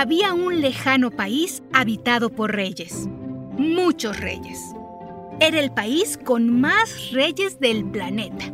había un lejano país habitado por reyes, muchos reyes. Era el país con más reyes del planeta.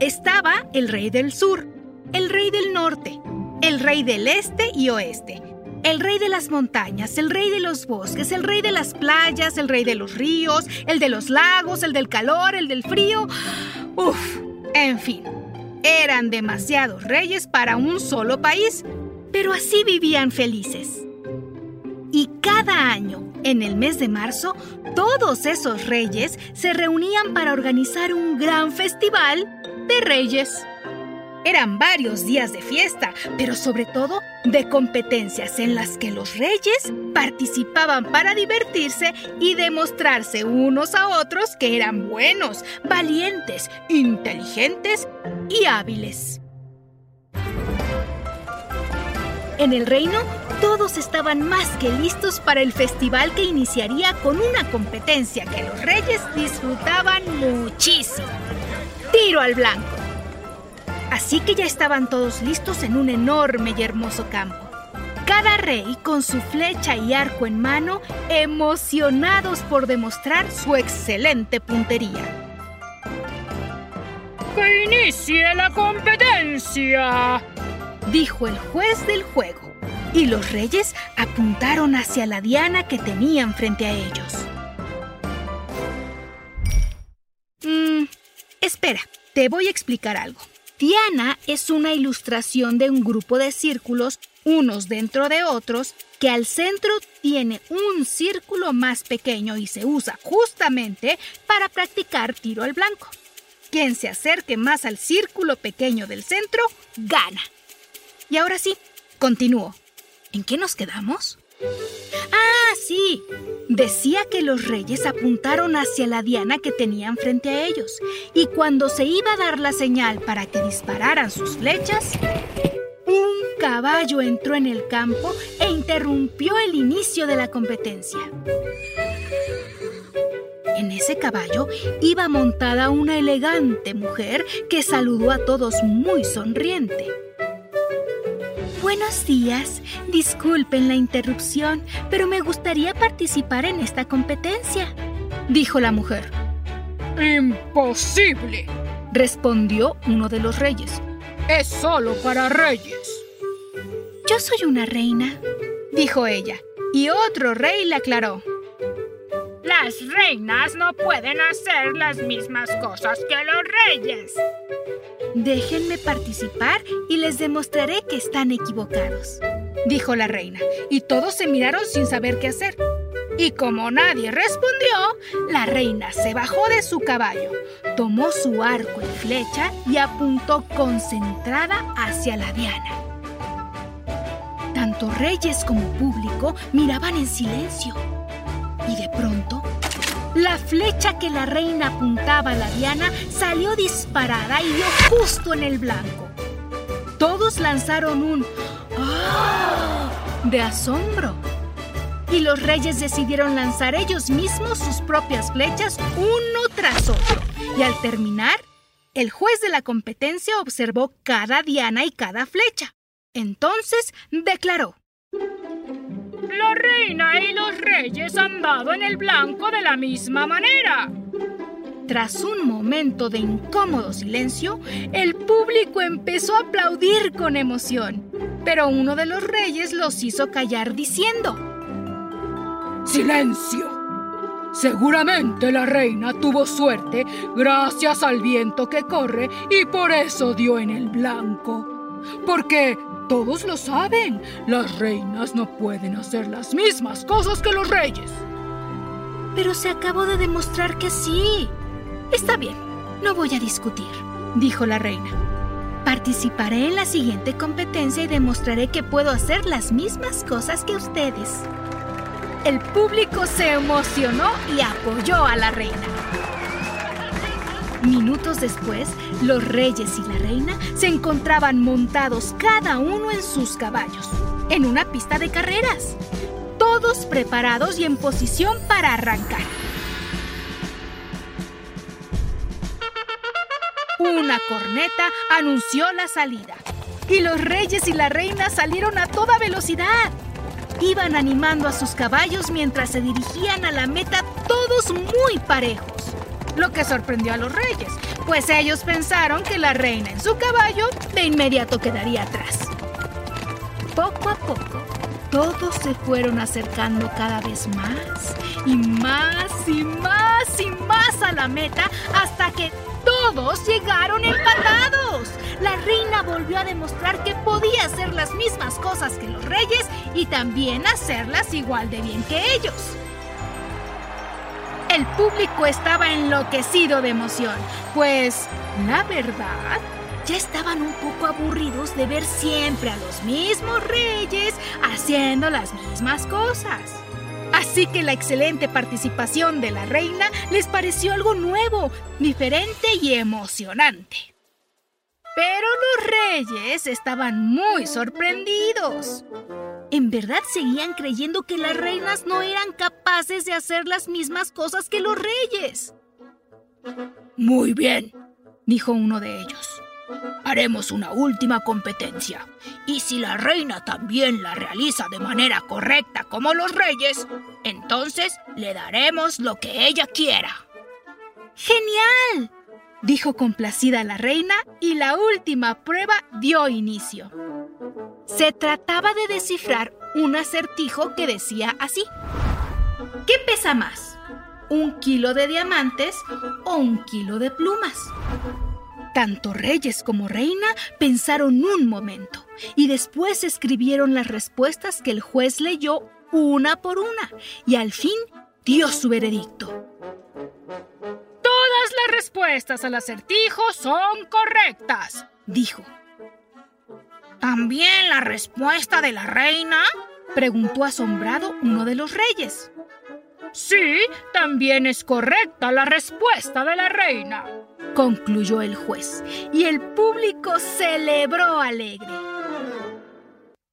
Estaba el rey del sur, el rey del norte, el rey del este y oeste, el rey de las montañas, el rey de los bosques, el rey de las playas, el rey de los ríos, el de los lagos, el del calor, el del frío. Uf, en fin, eran demasiados reyes para un solo país pero así vivían felices. Y cada año, en el mes de marzo, todos esos reyes se reunían para organizar un gran festival de reyes. Eran varios días de fiesta, pero sobre todo de competencias en las que los reyes participaban para divertirse y demostrarse unos a otros que eran buenos, valientes, inteligentes y hábiles. En el reino, todos estaban más que listos para el festival que iniciaría con una competencia que los reyes disfrutaban muchísimo. Tiro al blanco. Así que ya estaban todos listos en un enorme y hermoso campo. Cada rey con su flecha y arco en mano, emocionados por demostrar su excelente puntería. ¡Que inicie la competencia! Dijo el juez del juego, y los reyes apuntaron hacia la diana que tenían frente a ellos. Mmm, espera, te voy a explicar algo. Diana es una ilustración de un grupo de círculos, unos dentro de otros, que al centro tiene un círculo más pequeño y se usa justamente para practicar tiro al blanco. Quien se acerque más al círculo pequeño del centro, gana. Y ahora sí, continúo. ¿En qué nos quedamos? Ah, sí. Decía que los reyes apuntaron hacia la diana que tenían frente a ellos, y cuando se iba a dar la señal para que dispararan sus flechas, un caballo entró en el campo e interrumpió el inicio de la competencia. En ese caballo iba montada una elegante mujer que saludó a todos muy sonriente. Buenos días. Disculpen la interrupción, pero me gustaría participar en esta competencia, dijo la mujer. Imposible, respondió uno de los reyes. Es solo para reyes. Yo soy una reina, dijo ella, y otro rey le aclaró. Las reinas no pueden hacer las mismas cosas que los reyes. Déjenme participar y les demostraré que están equivocados, dijo la reina, y todos se miraron sin saber qué hacer. Y como nadie respondió, la reina se bajó de su caballo, tomó su arco y flecha y apuntó concentrada hacia la diana. Tanto reyes como público miraban en silencio. Y de pronto la flecha que la reina apuntaba a la diana salió disparada y dio justo en el blanco. Todos lanzaron un ¡Ah! de asombro. y los reyes decidieron lanzar ellos mismos sus propias flechas uno tras otro. Y al terminar, el juez de la competencia observó cada diana y cada flecha. Entonces declaró. La reina y los reyes han dado en el blanco de la misma manera. Tras un momento de incómodo silencio, el público empezó a aplaudir con emoción, pero uno de los reyes los hizo callar diciendo, ¡Silencio! Seguramente la reina tuvo suerte gracias al viento que corre y por eso dio en el blanco. Porque todos lo saben, las reinas no pueden hacer las mismas cosas que los reyes. Pero se acabó de demostrar que sí. Está bien, no voy a discutir, dijo la reina. Participaré en la siguiente competencia y demostraré que puedo hacer las mismas cosas que ustedes. El público se emocionó y apoyó a la reina. Minutos después, los reyes y la reina se encontraban montados cada uno en sus caballos, en una pista de carreras, todos preparados y en posición para arrancar. Una corneta anunció la salida y los reyes y la reina salieron a toda velocidad. Iban animando a sus caballos mientras se dirigían a la meta todos muy parejos lo que sorprendió a los reyes, pues ellos pensaron que la reina en su caballo de inmediato quedaría atrás. Poco a poco, todos se fueron acercando cada vez más y más y más y más a la meta hasta que todos llegaron empatados. La reina volvió a demostrar que podía hacer las mismas cosas que los reyes y también hacerlas igual de bien que ellos. El público estaba enloquecido de emoción, pues, la verdad, ya estaban un poco aburridos de ver siempre a los mismos reyes haciendo las mismas cosas. Así que la excelente participación de la reina les pareció algo nuevo, diferente y emocionante. Pero los reyes estaban muy sorprendidos. En verdad seguían creyendo que las reinas no eran capaces de hacer las mismas cosas que los reyes. Muy bien, dijo uno de ellos. Haremos una última competencia. Y si la reina también la realiza de manera correcta como los reyes, entonces le daremos lo que ella quiera. ¡Genial! dijo complacida la reina y la última prueba dio inicio. Se trataba de descifrar un acertijo que decía así. ¿Qué pesa más? ¿Un kilo de diamantes o un kilo de plumas? Tanto reyes como reina pensaron un momento y después escribieron las respuestas que el juez leyó una por una y al fin dio su veredicto las respuestas al acertijo son correctas, dijo. ¿También la respuesta de la reina? preguntó asombrado uno de los reyes. Sí, también es correcta la respuesta de la reina, concluyó el juez, y el público celebró alegre.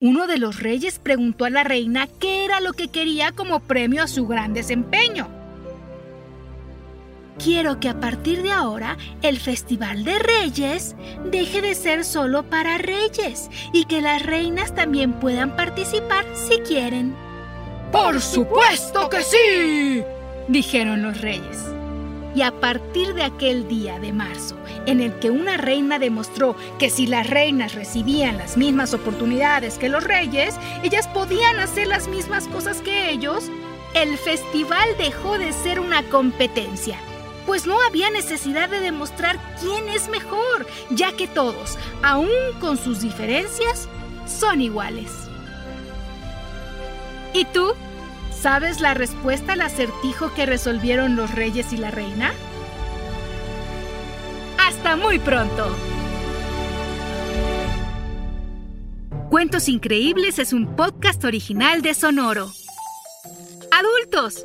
Uno de los reyes preguntó a la reina qué era lo que quería como premio a su gran desempeño. Quiero que a partir de ahora el Festival de Reyes deje de ser solo para reyes y que las reinas también puedan participar si quieren. ¡Por supuesto que sí! dijeron los reyes. Y a partir de aquel día de marzo, en el que una reina demostró que si las reinas recibían las mismas oportunidades que los reyes, ellas podían hacer las mismas cosas que ellos, el festival dejó de ser una competencia pues no había necesidad de demostrar quién es mejor, ya que todos, aun con sus diferencias, son iguales. ¿Y tú? ¿Sabes la respuesta al acertijo que resolvieron los reyes y la reina? Hasta muy pronto. Cuentos Increíbles es un podcast original de Sonoro. Adultos